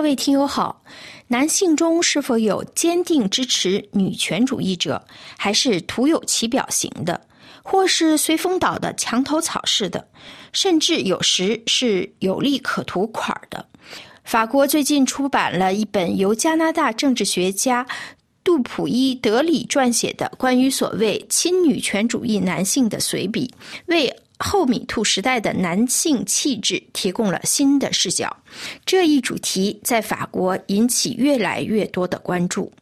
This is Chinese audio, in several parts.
各位听友好，男性中是否有坚定支持女权主义者，还是徒有其表型的，或是随风倒的墙头草式的，甚至有时是有利可图款儿的？法国最近出版了一本由加拿大政治学家杜普伊德里撰写的关于所谓亲女权主义男性的随笔，为。后米兔时代的男性气质提供了新的视角，这一主题在法国引起越来越多的关注。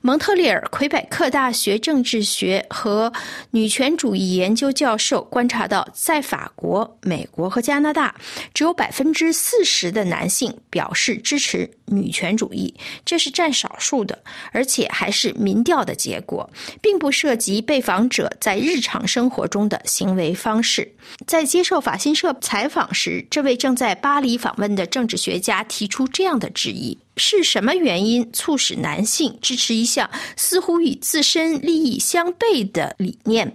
蒙特利尔魁北克大学政治学和女权主义研究教授观察到，在法国、美国和加拿大，只有百分之四十的男性表示支持女权主义，这是占少数的，而且还是民调的结果，并不涉及被访者在日常生活中的行为方式。在接受法新社采访时，这位正在巴黎访问的政治学家提出这样的质疑。是什么原因促使男性支持一项似乎与自身利益相悖的理念？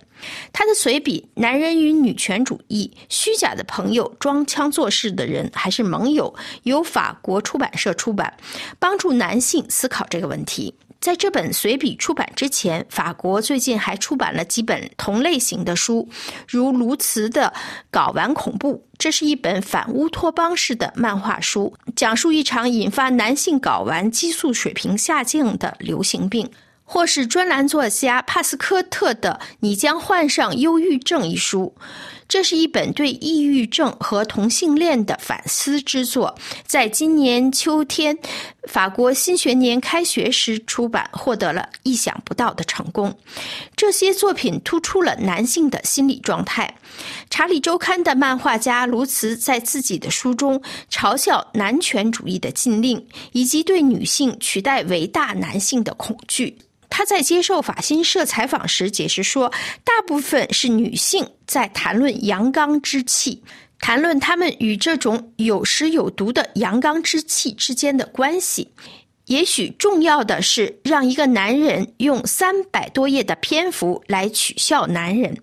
他的随笔《男人与女权主义：虚假的朋友、装腔作势的人还是盟友》由法国出版社出版，帮助男性思考这个问题。在这本随笔出版之前，法国最近还出版了几本同类型的书，如卢茨的《睾丸恐怖》，这是一本反乌托邦式的漫画书，讲述一场引发男性睾丸激素水平下降的流行病；或是专栏作家帕斯科特的《你将患上忧郁症》一书。这是一本对抑郁症和同性恋的反思之作，在今年秋天法国新学年开学时出版，获得了意想不到的成功。这些作品突出了男性的心理状态。《查理周刊》的漫画家卢茨在自己的书中嘲笑男权主义的禁令，以及对女性取代伟大男性的恐惧。他在接受法新社采访时解释说，大部分是女性在谈论阳刚之气，谈论他们与这种有时有毒的阳刚之气之间的关系。也许重要的是让一个男人用三百多页的篇幅来取笑男人。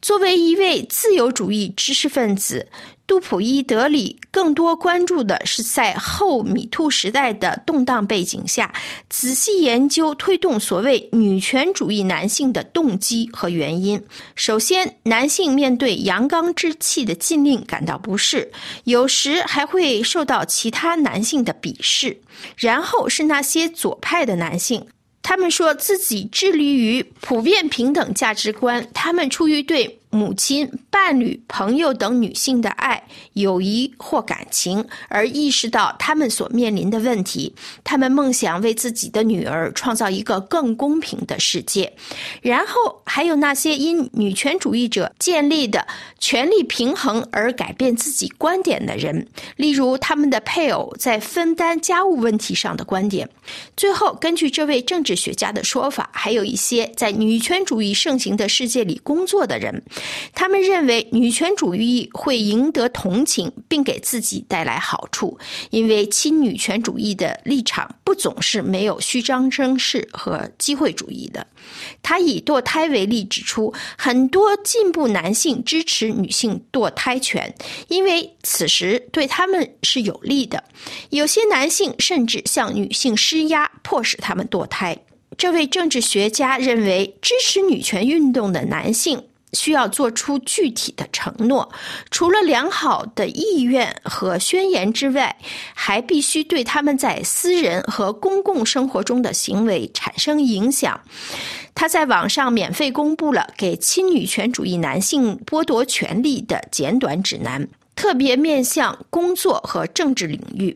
作为一位自由主义知识分子。杜普伊德里更多关注的是在后米兔时代的动荡背景下，仔细研究推动所谓女权主义男性的动机和原因。首先，男性面对阳刚之气的禁令感到不适，有时还会受到其他男性的鄙视。然后是那些左派的男性。他们说自己致力于普遍平等价值观。他们出于对母亲、伴侣、朋友等女性的爱、友谊或感情，而意识到他们所面临的问题。他们梦想为自己的女儿创造一个更公平的世界。然后还有那些因女权主义者建立的权力平衡而改变自己观点的人，例如他们的配偶在分担家务问题上的观点。最后，根据这位政治。学家的说法，还有一些在女权主义盛行的世界里工作的人，他们认为女权主义会赢得同情，并给自己带来好处，因为亲女权主义的立场不总是没有虚张声势和机会主义的。他以堕胎为例，指出很多进步男性支持女性堕胎权，因为此时对他们是有利的。有些男性甚至向女性施压，迫使他们堕胎。这位政治学家认为，支持女权运动的男性需要做出具体的承诺，除了良好的意愿和宣言之外，还必须对他们在私人和公共生活中的行为产生影响。他在网上免费公布了给亲女权主义男性剥夺权利的简短指南。特别面向工作和政治领域，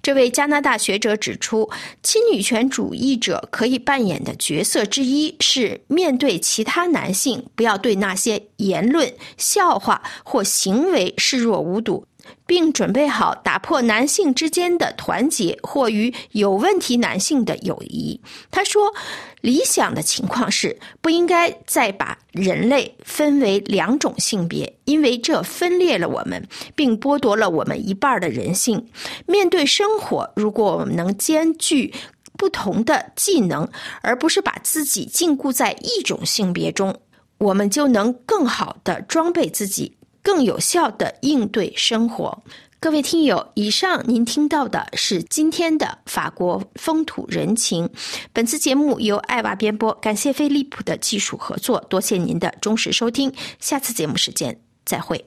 这位加拿大学者指出，亲女权主义者可以扮演的角色之一是面对其他男性，不要对那些言论、笑话或行为视若无睹。并准备好打破男性之间的团结或与有问题男性的友谊。他说：“理想的情况是不应该再把人类分为两种性别，因为这分裂了我们，并剥夺了我们一半的人性。面对生活，如果我们能兼具不同的技能，而不是把自己禁锢在一种性别中，我们就能更好的装备自己。”更有效的应对生活。各位听友，以上您听到的是今天的法国风土人情。本次节目由艾娃编播，感谢飞利浦的技术合作，多谢您的忠实收听。下次节目时间再会。